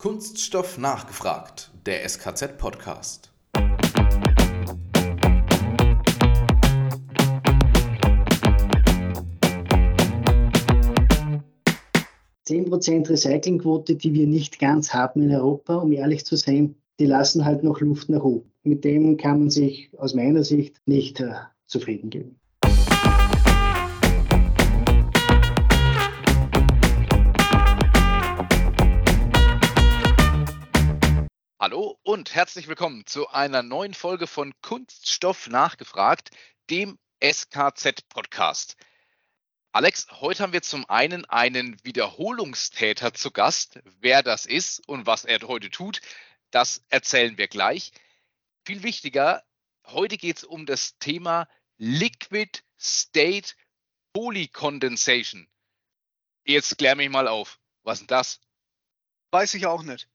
Kunststoff nachgefragt, der SKZ-Podcast. Prozent Recyclingquote, die wir nicht ganz haben in Europa, um ehrlich zu sein, die lassen halt noch Luft nach oben. Mit dem kann man sich aus meiner Sicht nicht äh, zufrieden geben. Hallo und herzlich willkommen zu einer neuen Folge von Kunststoff nachgefragt, dem SKZ-Podcast. Alex, heute haben wir zum einen einen Wiederholungstäter zu Gast. Wer das ist und was er heute tut, das erzählen wir gleich. Viel wichtiger, heute geht es um das Thema Liquid State Polycondensation. Jetzt klär mich mal auf. Was ist das? Weiß ich auch nicht.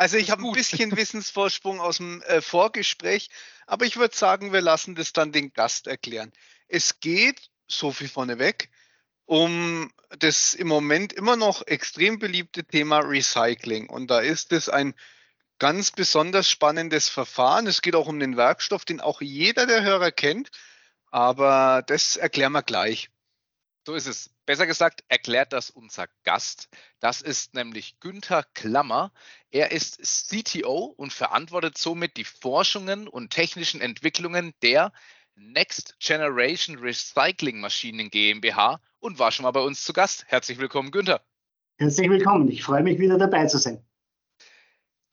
Also ich habe ein bisschen Wissensvorsprung aus dem äh, Vorgespräch, aber ich würde sagen, wir lassen das dann den Gast erklären. Es geht, so viel vorneweg, um das im Moment immer noch extrem beliebte Thema Recycling. Und da ist es ein ganz besonders spannendes Verfahren. Es geht auch um den Werkstoff, den auch jeder der Hörer kennt, aber das erklären wir gleich. So ist es. Besser gesagt, erklärt das unser Gast. Das ist nämlich Günther Klammer. Er ist CTO und verantwortet somit die Forschungen und technischen Entwicklungen der Next Generation Recycling Maschinen GmbH und war schon mal bei uns zu Gast. Herzlich willkommen, Günther. Herzlich willkommen. Ich freue mich wieder dabei zu sein.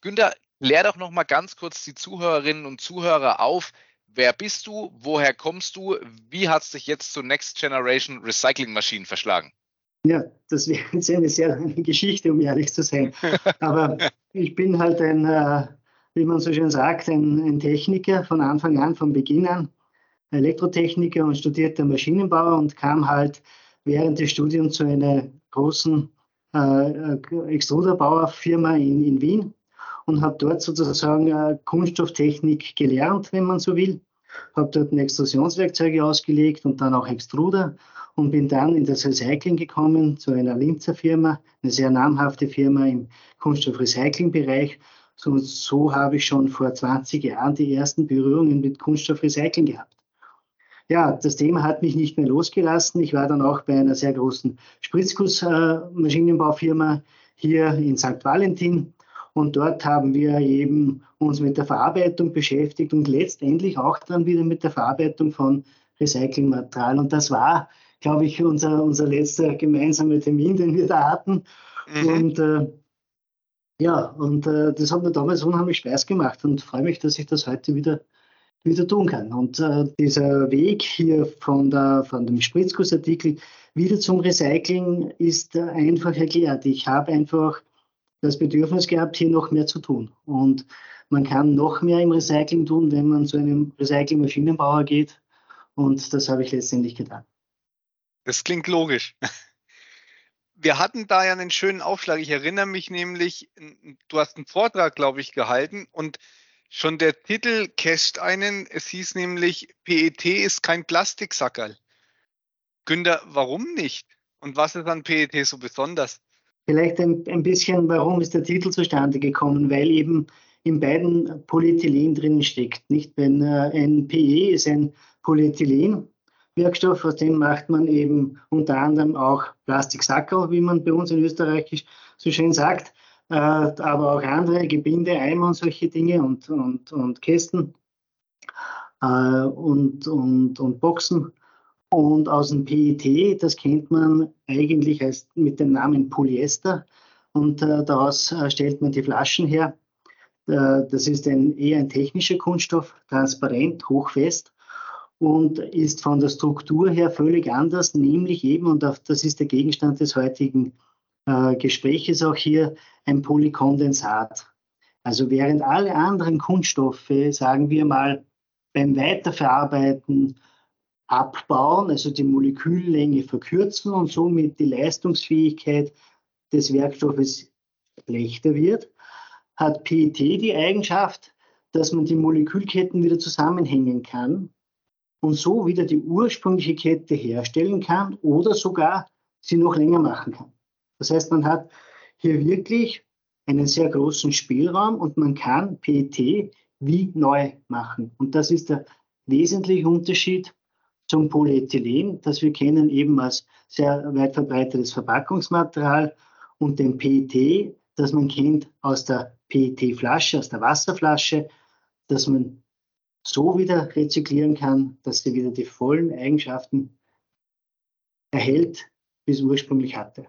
Günther, klär doch noch mal ganz kurz die Zuhörerinnen und Zuhörer auf, Wer bist du? Woher kommst du? Wie hat es dich jetzt zu Next Generation Recycling Maschinen verschlagen? Ja, das wäre jetzt eine sehr lange Geschichte, um ehrlich zu sein. Aber ich bin halt ein, äh, wie man so schön sagt, ein, ein, Techniker von Anfang an, von Beginn an, Elektrotechniker und studierter Maschinenbauer und kam halt während des Studiums zu einer großen äh, Extruderbauerfirma in, in Wien und habe dort sozusagen äh, Kunststofftechnik gelernt, wenn man so will habe dort Extrusionswerkzeuge ausgelegt und dann auch Extruder und bin dann in das Recycling gekommen zu einer Linzer Firma, eine sehr namhafte Firma im Kunststoffrecycling-Bereich. So, so habe ich schon vor 20 Jahren die ersten Berührungen mit Kunststoffrecycling gehabt. Ja, das Thema hat mich nicht mehr losgelassen. Ich war dann auch bei einer sehr großen Spritzgussmaschinenbaufirma hier in St. Valentin und dort haben wir eben uns mit der Verarbeitung beschäftigt und letztendlich auch dann wieder mit der Verarbeitung von Recyclingmaterial. Und das war, glaube ich, unser, unser letzter gemeinsamer Termin, den wir da hatten. Mhm. Und äh, ja, und äh, das hat mir damals unheimlich Spaß gemacht und freue mich, dass ich das heute wieder, wieder tun kann. Und äh, dieser Weg hier von, der, von dem Spritzgussartikel wieder zum Recycling ist äh, einfach erklärt. Ich habe einfach das Bedürfnis gehabt, hier noch mehr zu tun. Und man kann noch mehr im Recycling tun, wenn man zu einem Recycling-Maschinenbauer geht. Und das habe ich letztendlich getan. Das klingt logisch. Wir hatten da ja einen schönen Aufschlag. Ich erinnere mich nämlich, du hast einen Vortrag, glaube ich, gehalten und schon der Titel casht einen. Es hieß nämlich, PET ist kein Plastiksackerl. Günther, warum nicht? Und was ist an PET so besonders? Vielleicht ein, ein bisschen, warum ist der Titel zustande gekommen? Weil eben in beiden Polyethylen drin steckt. Nicht? Wenn äh, ein PE ist ein Polyethylen-Wirkstoff, aus dem macht man eben unter anderem auch Plastiksackerl, wie man bei uns in Österreich so schön sagt, äh, aber auch andere Gebinde, Eimer und solche Dinge und, und, und Kästen äh, und, und, und Boxen. Und aus dem PET, das kennt man eigentlich als, mit dem Namen Polyester. Und äh, daraus äh, stellt man die Flaschen her. Äh, das ist ein, eher ein technischer Kunststoff, transparent, hochfest und ist von der Struktur her völlig anders, nämlich eben, und das ist der Gegenstand des heutigen äh, Gespräches auch hier, ein Polykondensat. Also während alle anderen Kunststoffe, sagen wir mal, beim Weiterverarbeiten abbauen, also die Moleküllänge verkürzen und somit die Leistungsfähigkeit des Werkstoffes schlechter wird, hat PET die Eigenschaft, dass man die Molekülketten wieder zusammenhängen kann und so wieder die ursprüngliche Kette herstellen kann oder sogar sie noch länger machen kann. Das heißt, man hat hier wirklich einen sehr großen Spielraum und man kann PET wie neu machen. Und das ist der wesentliche Unterschied zum Polyethylen, das wir kennen eben als sehr weit verbreitetes Verpackungsmaterial und dem PET, das man kennt aus der PET-Flasche, aus der Wasserflasche, dass man so wieder rezyklieren kann, dass sie wieder die vollen Eigenschaften erhält, wie es ursprünglich hatte.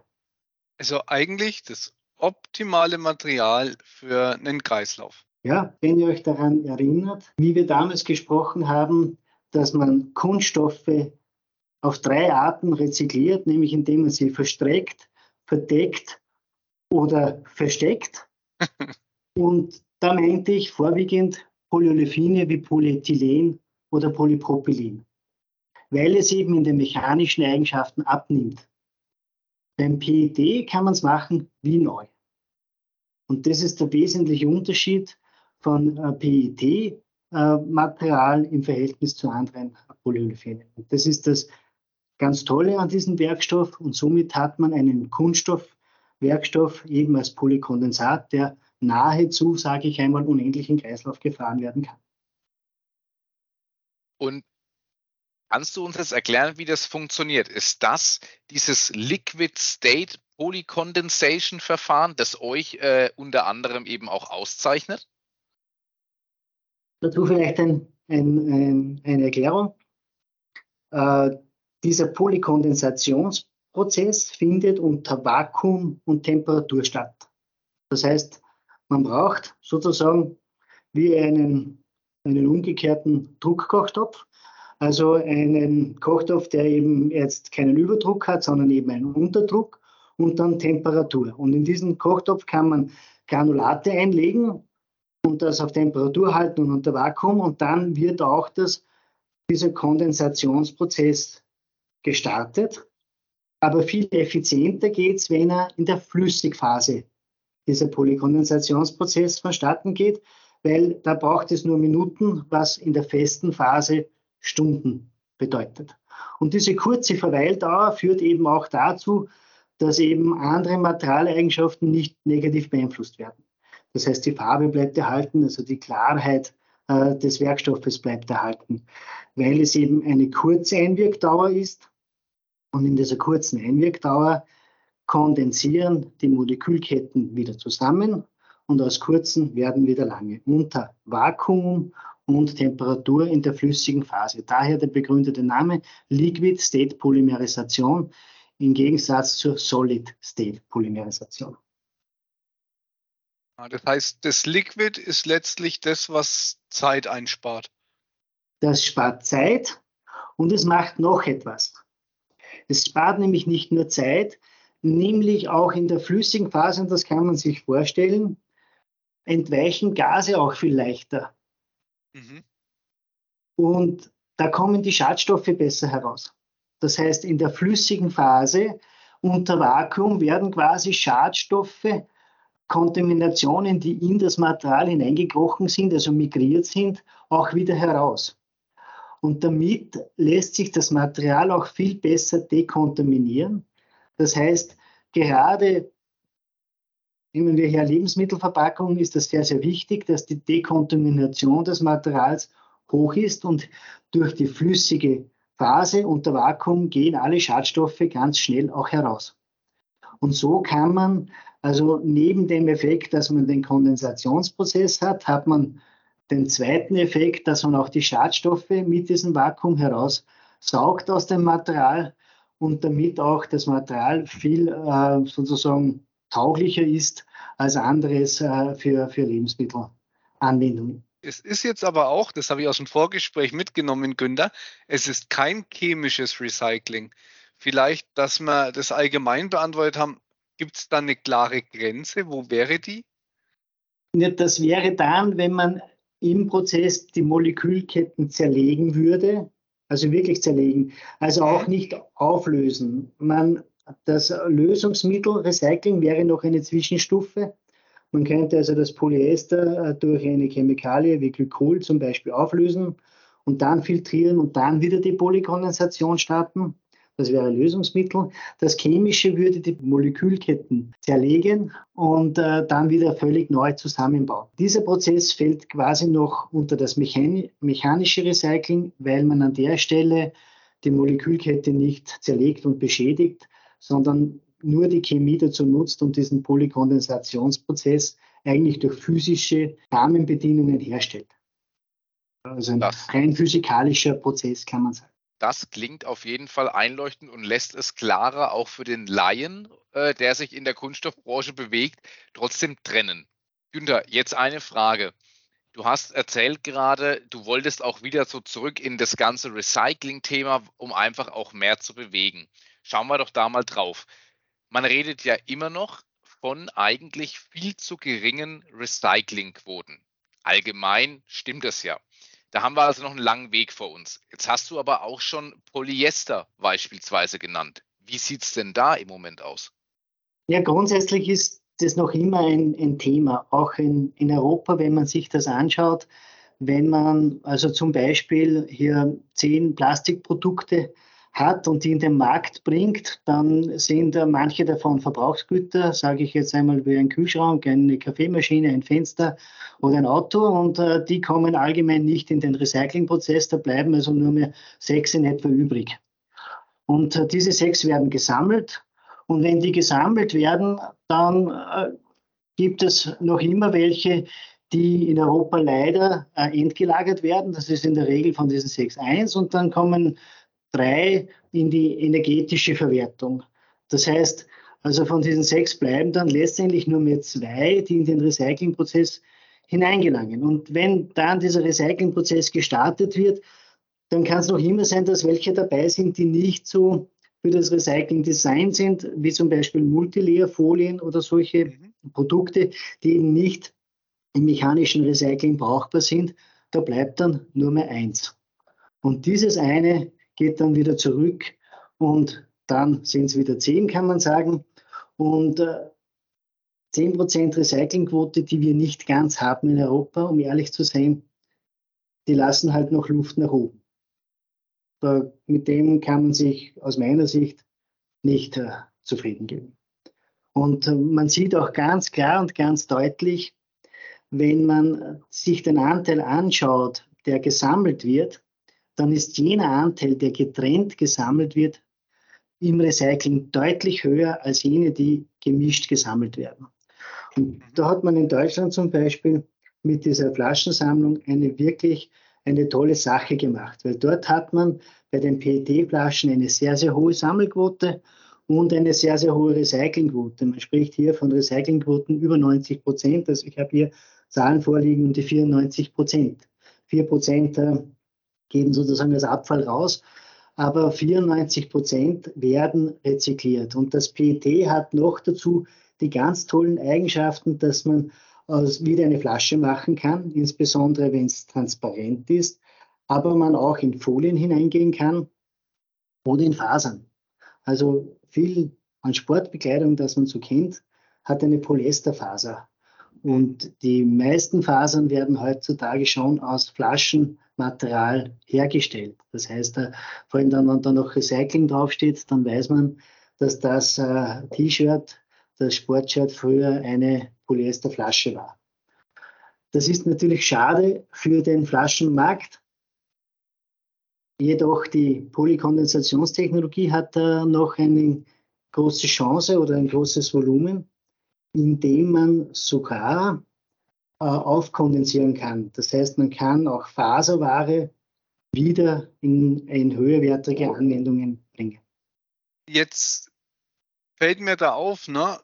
Also eigentlich das optimale Material für einen Kreislauf. Ja, wenn ihr euch daran erinnert, wie wir damals gesprochen haben, dass man Kunststoffe auf drei Arten rezykliert, nämlich indem man sie verstreckt, verdeckt oder versteckt. Und da meinte ich vorwiegend Polyolefine wie Polyethylen oder Polypropylen, weil es eben in den mechanischen Eigenschaften abnimmt. Beim PET kann man es machen wie neu. Und das ist der wesentliche Unterschied von äh, Äh, im Verhältnis zu anderen Polyolefinen. Und das ist das ganz Tolle an diesem Werkstoff und somit hat man einen Kunststoffwerkstoff eben als Polykondensat, der nahezu, sage ich einmal, unendlichen Kreislauf gefahren werden kann. Und kannst du uns jetzt erklären, wie das funktioniert? Ist das dieses Liquid State Polycondensation Verfahren, das euch äh, unter anderem eben auch auszeichnet? Dazu vielleicht ein, ein, ein, eine Erklärung. Äh, dieser Polykondensationsprozess findet unter Vakuum und Temperatur statt. Das heißt, man braucht sozusagen wie einen, einen umgekehrten Druckkochtopf, also einen Kochtopf, der eben jetzt keinen Überdruck hat, sondern eben einen Unterdruck und dann Temperatur. Und in diesen Kochtopf kann man Granulate einlegen und das auf Temperatur halten und unter Vakuum und dann wird auch das, dieser Kondensationsprozess gestartet. Aber viel effizienter geht es, wenn er in der Flüssigphase dieser Polykondensationsprozess vonstatten geht, weil da braucht es nur Minuten, was in der festen Phase Stunden bedeutet. Und diese kurze Verweildauer führt eben auch dazu, dass eben andere Materialeigenschaften nicht negativ beeinflusst werden. Das heißt, die Farbe bleibt erhalten, also die Klarheit äh, des Werkstoffes bleibt erhalten, weil es eben eine kurze Einwirkdauer ist. Und in dieser kurzen Einwirkdauer kondensieren die Molekülketten wieder zusammen und aus kurzen werden wieder lange unter Vakuum und Temperatur in der flüssigen Phase. Daher der begründete Name Liquid State Polymerisation im Gegensatz zur Solid State Polymerisation. Das heißt, das Liquid ist letztlich das, was Zeit einspart. Das spart Zeit und es macht noch etwas. Es spart nämlich nicht nur Zeit, nämlich auch in der flüssigen Phase, und das kann man sich vorstellen, entweichen Gase auch viel leichter. Mhm. Und da kommen die Schadstoffe besser heraus. Das heißt, in der flüssigen Phase unter Vakuum werden quasi Schadstoffe Kontaminationen, die in das Material hineingekrochen sind, also migriert sind, auch wieder heraus. Und damit lässt sich das Material auch viel besser dekontaminieren. Das heißt, gerade nehmen wir hier Lebensmittelverpackungen, ist das sehr, sehr wichtig, dass die Dekontamination des Materials hoch ist und durch die flüssige Phase unter Vakuum gehen alle Schadstoffe ganz schnell auch heraus. Und so kann man also neben dem Effekt, dass man den Kondensationsprozess hat, hat man den zweiten Effekt, dass man auch die Schadstoffe mit diesem Vakuum heraussaugt aus dem Material und damit auch das Material viel äh, sozusagen tauglicher ist als anderes äh, für, für Lebensmittelanwendungen. Es ist jetzt aber auch, das habe ich aus dem Vorgespräch mitgenommen, Günther, es ist kein chemisches Recycling. Vielleicht, dass wir das allgemein beantwortet haben, Gibt es da eine klare Grenze? Wo wäre die? Das wäre dann, wenn man im Prozess die Molekülketten zerlegen würde, also wirklich zerlegen, also auch mhm. nicht auflösen. Man, das Lösungsmittel Recycling wäre noch eine Zwischenstufe. Man könnte also das Polyester äh, durch eine Chemikalie wie Glykol zum Beispiel auflösen und dann filtrieren und dann wieder die Polykondensation starten. Das wäre Lösungsmittel. Das Chemische würde die Molekülketten zerlegen und äh, dann wieder völlig neu zusammenbauen. Dieser Prozess fällt quasi noch unter das Mechan mechanische Recycling, weil man an der Stelle die Molekülkette nicht zerlegt und beschädigt, sondern nur die Chemie dazu nutzt und diesen Polykondensationsprozess eigentlich durch physische Rahmenbedingungen herstellt. Also ein das, rein physikalischer Prozess kann man sagen. Das klingt auf jeden Fall einleuchtend und lässt es klarer auch für den Laien, äh, der sich in der Kunststoffbranche bewegt, trotzdem trennen. Günther, jetzt eine Frage. Du hast erzählt gerade, du wolltest auch wieder so zurück in das ganze Recycling-Thema, um einfach auch mehr zu bewegen. Schauen wir doch da mal drauf. Man redet ja immer noch von eigentlich viel zu geringen Recyclingquoten. Allgemein stimmt das ja. Da haben wir also noch einen langen Weg vor uns. Jetzt hast du aber auch schon Polyester beispielsweise genannt. Wie sieht es denn da im Moment aus? Ja, grundsätzlich ist das noch immer ein, ein Thema, auch in, in Europa, wenn man sich das anschaut. Wenn man also zum Beispiel hier zehn Plastikprodukte hat und die in den Markt bringt, dann sind manche davon Verbrauchsgüter, sage ich jetzt einmal wie ein Kühlschrank, eine Kaffeemaschine, ein Fenster oder ein Auto und äh, die kommen allgemein nicht in den Recyclingprozess, da bleiben also nur mehr sechs in etwa übrig. Und äh, diese sechs werden gesammelt und wenn die gesammelt werden, dann äh, gibt es noch immer welche, die in Europa leider äh, entgelagert werden. Das ist in der Regel von diesen sechs eins und dann kommen drei in die energetische Verwertung. Das heißt, also von diesen sechs bleiben dann letztendlich nur mehr zwei, die in den Recyclingprozess hineingelangen. Und wenn dann dieser Recyclingprozess gestartet wird, dann kann es noch immer sein, dass welche dabei sind, die nicht so für das Recycling Design sind, wie zum Beispiel Multilayer-Folien oder solche mhm. Produkte, die eben nicht im mechanischen Recycling brauchbar sind. Da bleibt dann nur mehr eins. Und dieses eine geht dann wieder zurück und dann sind es wieder 10, kann man sagen. Und äh, 10% Recyclingquote, die wir nicht ganz haben in Europa, um ehrlich zu sein, die lassen halt noch Luft nach oben. Da, mit dem kann man sich aus meiner Sicht nicht äh, zufrieden geben. Und äh, man sieht auch ganz klar und ganz deutlich, wenn man sich den Anteil anschaut, der gesammelt wird, dann ist jener Anteil, der getrennt gesammelt wird, im Recycling deutlich höher als jene, die gemischt gesammelt werden. Und da hat man in Deutschland zum Beispiel mit dieser Flaschensammlung eine wirklich eine tolle Sache gemacht, weil dort hat man bei den PET-Flaschen eine sehr, sehr hohe Sammelquote und eine sehr, sehr hohe Recyclingquote. Man spricht hier von Recyclingquoten über 90 Prozent. Also ich habe hier Zahlen vorliegen um die 94 Prozent. 4 Prozent gehen sozusagen als Abfall raus, aber 94 Prozent werden rezykliert. Und das PET hat noch dazu die ganz tollen Eigenschaften, dass man wieder eine Flasche machen kann, insbesondere wenn es transparent ist, aber man auch in Folien hineingehen kann oder in Fasern. Also viel an Sportbekleidung, das man so kennt, hat eine Polyesterfaser. Und die meisten Fasern werden heutzutage schon aus Flaschenmaterial hergestellt. Das heißt, äh, vor allem dann, wenn da noch Recycling draufsteht, dann weiß man, dass das äh, T-Shirt, das Sportshirt früher eine Polyesterflasche war. Das ist natürlich schade für den Flaschenmarkt. Jedoch die Polykondensationstechnologie hat da noch eine große Chance oder ein großes Volumen indem man sogar äh, aufkondensieren kann. Das heißt, man kann auch Faserware wieder in, in höherwertige Anwendungen bringen. Jetzt fällt mir da auf, ne?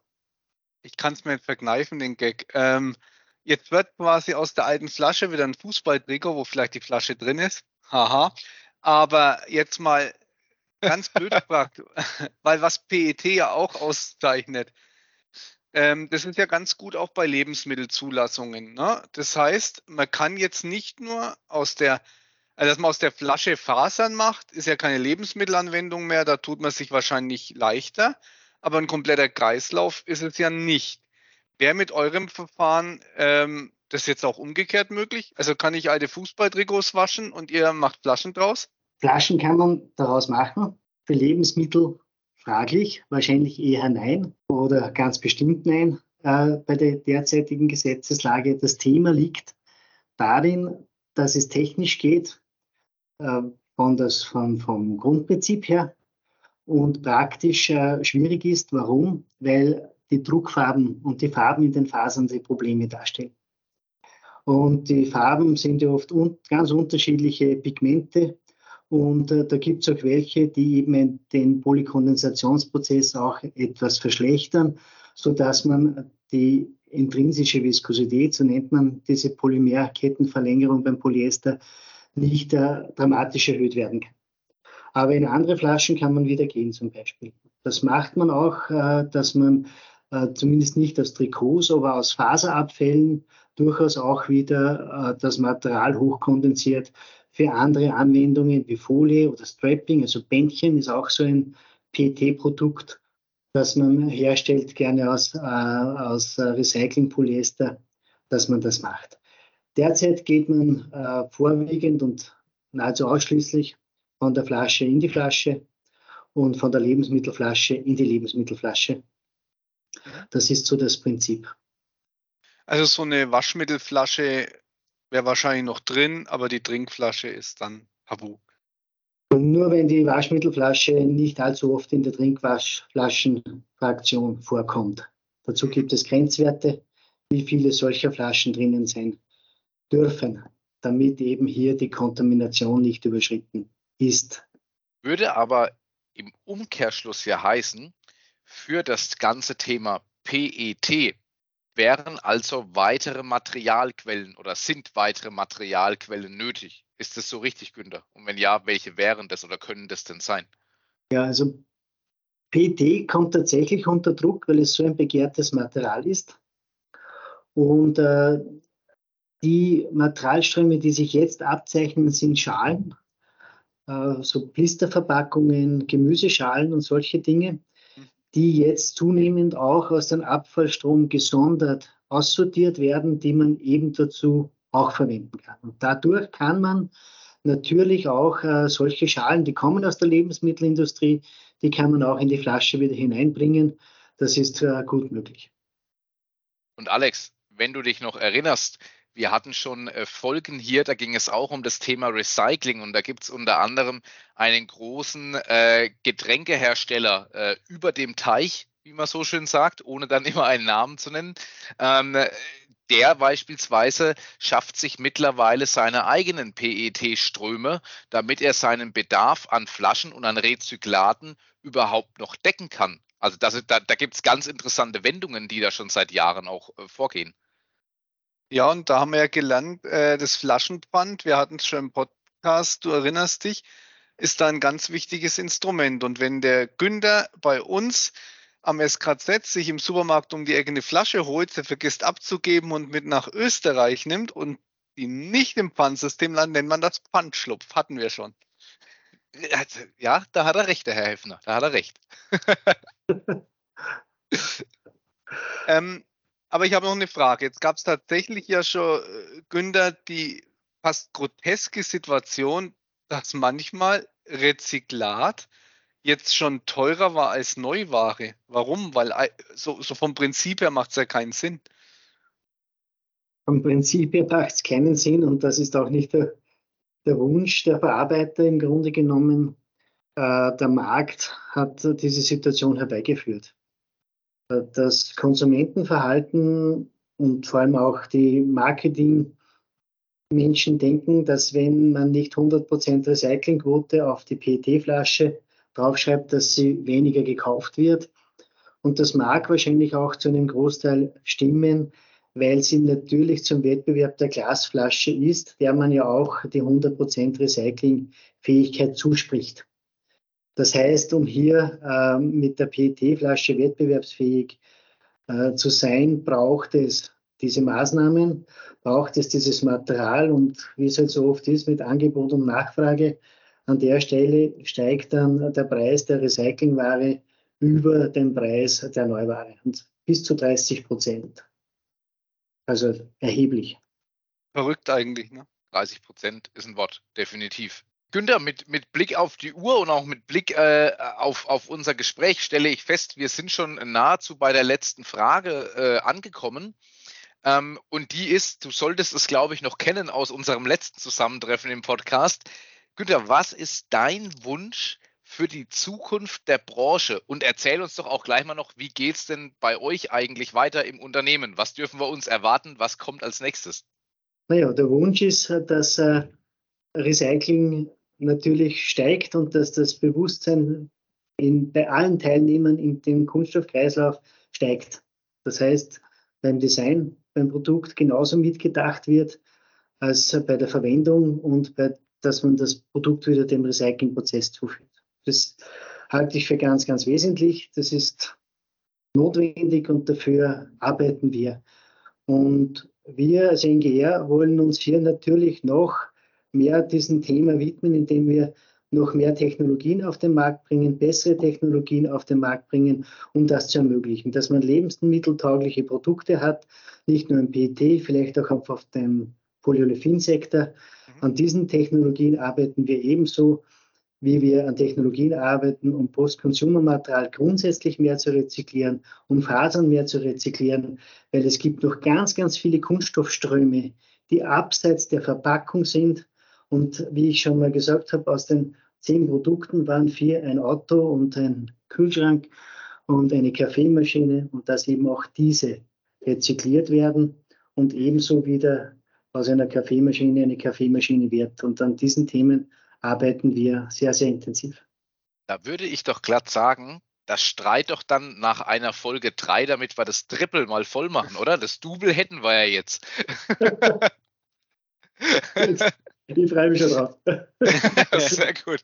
ich kann es mir nicht verkneifen, den Gag. Ähm, jetzt wird quasi aus der alten Flasche wieder ein Fußballtrikot, wo vielleicht die Flasche drin ist. Haha. Aber jetzt mal ganz blöd gefragt, weil was PET ja auch auszeichnet, ähm, das ist ja ganz gut auch bei Lebensmittelzulassungen. Ne? Das heißt, man kann jetzt nicht nur aus der, also dass man aus der Flasche Fasern macht, ist ja keine Lebensmittelanwendung mehr, da tut man sich wahrscheinlich leichter, aber ein kompletter Kreislauf ist es ja nicht. Wäre mit eurem Verfahren ähm, das jetzt auch umgekehrt möglich? Also kann ich alte Fußballtrikots waschen und ihr macht Flaschen draus? Flaschen kann man daraus machen. Für Lebensmittel fraglich, wahrscheinlich eher nein oder ganz bestimmt nein äh, bei der derzeitigen Gesetzeslage. Das Thema liegt darin, dass es technisch geht, äh, von das, von, vom Grundprinzip her und praktisch äh, schwierig ist. Warum? Weil die Druckfarben und die Farben in den Fasern die Probleme darstellen. Und die Farben sind ja oft un ganz unterschiedliche Pigmente. Und äh, da gibt es auch welche, die eben den Polykondensationsprozess auch etwas verschlechtern, sodass man die intrinsische Viskosität, so nennt man diese Polymerkettenverlängerung beim Polyester, nicht äh, dramatisch erhöht werden kann. Aber in andere Flaschen kann man wieder gehen zum Beispiel. Das macht man auch, äh, dass man äh, zumindest nicht aus Trikots, aber aus Faserabfällen durchaus auch wieder äh, das Material hochkondensiert für andere Anwendungen wie Folie oder Strapping, also Bändchen ist auch so ein PET-Produkt, das man herstellt, gerne aus, äh, aus Recycling-Polyester, dass man das macht. Derzeit geht man äh, vorwiegend und nahezu ausschließlich von der Flasche in die Flasche und von der Lebensmittelflasche in die Lebensmittelflasche. Das ist so das Prinzip. Also so eine Waschmittelflasche wäre wahrscheinlich noch drin, aber die Trinkflasche ist dann tabu. Und nur wenn die Waschmittelflasche nicht allzu oft in der Trinkwaschflaschenfraktion vorkommt. Dazu gibt es Grenzwerte, wie viele solcher Flaschen drinnen sein dürfen, damit eben hier die Kontamination nicht überschritten ist. Würde aber im Umkehrschluss ja heißen, für das ganze Thema PET wären also weitere Materialquellen oder sind weitere Materialquellen nötig. Ist das so richtig, Günther? Und wenn ja, welche wären das oder können das denn sein? Ja, also PET kommt tatsächlich unter Druck, weil es so ein begehrtes Material ist. Und äh, die Materialströme, die sich jetzt abzeichnen, sind Schalen, äh, so Blisterverpackungen, Gemüseschalen und solche Dinge die jetzt zunehmend auch aus dem Abfallstrom gesondert aussortiert werden, die man eben dazu auch verwenden kann. Und dadurch kann man natürlich auch äh, solche Schalen, die kommen aus der Lebensmittelindustrie, die kann man auch in die Flasche wieder hineinbringen. Das ist äh, gut möglich. Und Alex, wenn du dich noch erinnerst, wir hatten schon äh, Folgen hier, da ging es auch um das Thema Recycling und da gibt es unter anderem einen großen äh, Getränkehersteller äh, über dem Teich, wie man so schön sagt, ohne dann immer einen Namen zu nennen. Ähm, der beispielsweise schafft sich mittlerweile seine eigenen PET-Ströme, damit er seinen Bedarf an Flaschen und an Rezyklaten überhaupt noch decken kann. Also das, da, da gibt es ganz interessante Wendungen, die da schon seit Jahren auch äh, vorgehen. Ja, und da haben wir ja gelernt, äh, das Flaschenpfand, wir hatten es schon im Podcast, du erinnerst dich, ist da ein ganz wichtiges Instrument. Und wenn der Günther bei uns am SKZ sich im Supermarkt um die Ecke eine Flasche holt, der vergisst abzugeben und mit nach Österreich nimmt und die nicht im Pfandsystem landen, nennt man das Pfandschlupf. Hatten wir schon. Ja, da hat er recht, der Herr Heffner. Da hat er recht. ähm, aber ich habe noch eine Frage. Jetzt gab es tatsächlich ja schon, äh, Günther, die fast groteske Situation, dass manchmal Rezyklat jetzt schon teurer war als Neuware. Warum? Weil so, so vom Prinzip her macht es ja keinen Sinn. Vom Prinzip her macht es keinen Sinn und das ist auch nicht der, der Wunsch der Verarbeiter im Grunde genommen. Äh, der Markt hat diese Situation herbeigeführt das Konsumentenverhalten und vor allem auch die Marketingmenschen denken, dass wenn man nicht 100% Recyclingquote auf die PET-Flasche draufschreibt, dass sie weniger gekauft wird. Und das mag wahrscheinlich auch zu einem Großteil stimmen, weil sie natürlich zum Wettbewerb der Glasflasche ist, der man ja auch die 100% Recyclingfähigkeit zuspricht. Das heißt, um hier äh, mit der PET-Flasche wettbewerbsfähig äh, zu sein, braucht es diese Maßnahmen, braucht es dieses Material und wie es halt so oft ist mit Angebot und Nachfrage, an der Stelle steigt dann der Preis der Recyclingware über den Preis der Neuware und bis zu 30 Prozent. Also erheblich. Verrückt eigentlich, ne? 30 Prozent ist ein Wort, definitiv. Günther, mit, mit Blick auf die Uhr und auch mit Blick äh, auf, auf unser Gespräch stelle ich fest, wir sind schon nahezu bei der letzten Frage äh, angekommen. Ähm, und die ist, du solltest es, glaube ich, noch kennen aus unserem letzten Zusammentreffen im Podcast. Günther, was ist dein Wunsch für die Zukunft der Branche? Und erzähl uns doch auch gleich mal noch, wie geht es denn bei euch eigentlich weiter im Unternehmen? Was dürfen wir uns erwarten? Was kommt als nächstes? Naja, der Wunsch ist, dass äh, Recycling natürlich steigt und dass das Bewusstsein in, bei allen Teilnehmern in dem Kunststoffkreislauf steigt. Das heißt, beim Design, beim Produkt genauso mitgedacht wird als bei der Verwendung und bei, dass man das Produkt wieder dem Recyclingprozess zuführt. Das halte ich für ganz, ganz wesentlich. Das ist notwendig und dafür arbeiten wir. Und wir als NGR wollen uns hier natürlich noch mehr diesem Thema widmen, indem wir noch mehr Technologien auf den Markt bringen, bessere Technologien auf den Markt bringen, um das zu ermöglichen, dass man lebensmitteltaugliche Produkte hat, nicht nur im PET, vielleicht auch auf dem Polyolefin-Sektor. Mhm. An diesen Technologien arbeiten wir ebenso, wie wir an Technologien arbeiten, um Post-Consumer-Material grundsätzlich mehr zu rezyklieren, um Fasern mehr zu rezyklieren, weil es gibt noch ganz, ganz viele Kunststoffströme, die abseits der Verpackung sind und wie ich schon mal gesagt habe, aus den zehn Produkten waren vier ein Auto und ein Kühlschrank und eine Kaffeemaschine und dass eben auch diese rezykliert werden und ebenso wieder aus einer Kaffeemaschine eine Kaffeemaschine wird. Und an diesen Themen arbeiten wir sehr, sehr intensiv. Da würde ich doch glatt sagen, das streit doch dann nach einer Folge 3, damit wir das Triple mal voll machen, oder? Das Double hätten wir ja jetzt. Ich freue mich schon drauf. Sehr gut.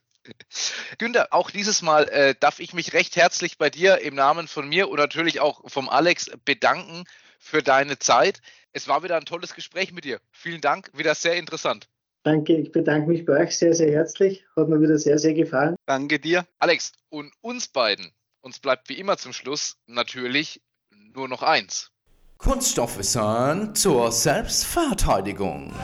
Günther, auch dieses Mal äh, darf ich mich recht herzlich bei dir im Namen von mir und natürlich auch vom Alex bedanken für deine Zeit. Es war wieder ein tolles Gespräch mit dir. Vielen Dank, wieder sehr interessant. Danke, ich bedanke mich bei euch sehr, sehr herzlich. Hat mir wieder sehr, sehr gefallen. Danke dir. Alex, und uns beiden, uns bleibt wie immer zum Schluss natürlich nur noch eins. Kunststoffwissen zur Selbstverteidigung.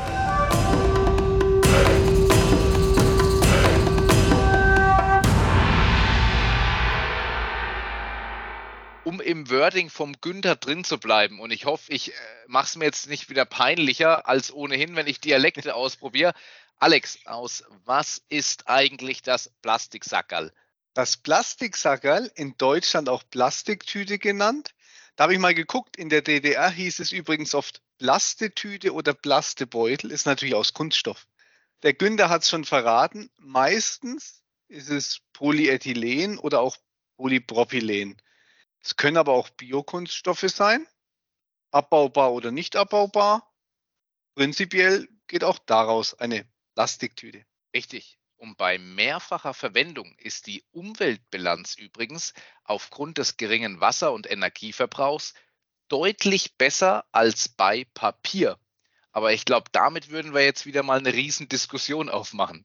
Um im Wording vom Günther drin zu bleiben, und ich hoffe, ich äh, mache es mir jetzt nicht wieder peinlicher als ohnehin, wenn ich Dialekte ausprobiere. Alex, aus was ist eigentlich das Plastiksackerl? Das Plastiksackerl, in Deutschland auch Plastiktüte genannt. Da habe ich mal geguckt, in der DDR hieß es übrigens oft Plastetüte oder Plastebeutel, ist natürlich aus Kunststoff. Der Günther hat es schon verraten, meistens ist es Polyethylen oder auch Polypropylen. Es können aber auch Biokunststoffe sein, abbaubar oder nicht abbaubar. Prinzipiell geht auch daraus eine Plastiktüte. Richtig. Und bei mehrfacher Verwendung ist die Umweltbilanz übrigens aufgrund des geringen Wasser- und Energieverbrauchs deutlich besser als bei Papier. Aber ich glaube, damit würden wir jetzt wieder mal eine Riesendiskussion aufmachen.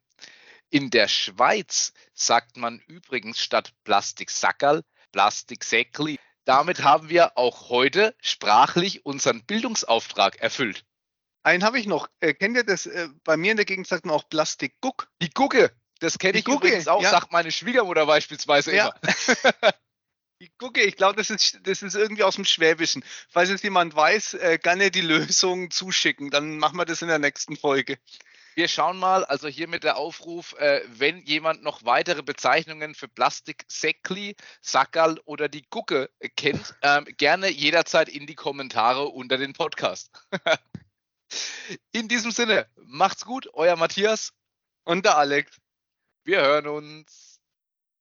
In der Schweiz sagt man übrigens statt Plastiksackerl Plastiksäckli. Damit haben wir auch heute sprachlich unseren Bildungsauftrag erfüllt. Einen habe ich noch. Äh, kennt ihr das? Äh, bei mir in der Gegend sagt man auch Plastikguck. Die Gucke. Das kenne ich Gucke, übrigens auch, ja. sagt meine Schwiegermutter beispielsweise ja. immer. Die Gucke, ich glaube, das ist, das ist irgendwie aus dem Schwäbischen. Falls jetzt jemand weiß, äh, gerne die Lösung zuschicken. Dann machen wir das in der nächsten Folge. Wir schauen mal, also hier mit der Aufruf, äh, wenn jemand noch weitere Bezeichnungen für Plastiksäckli, Sackerl oder die Gucke kennt, ähm, gerne jederzeit in die Kommentare unter den Podcast. in diesem Sinne, macht's gut, euer Matthias und der Alex. Wir hören uns.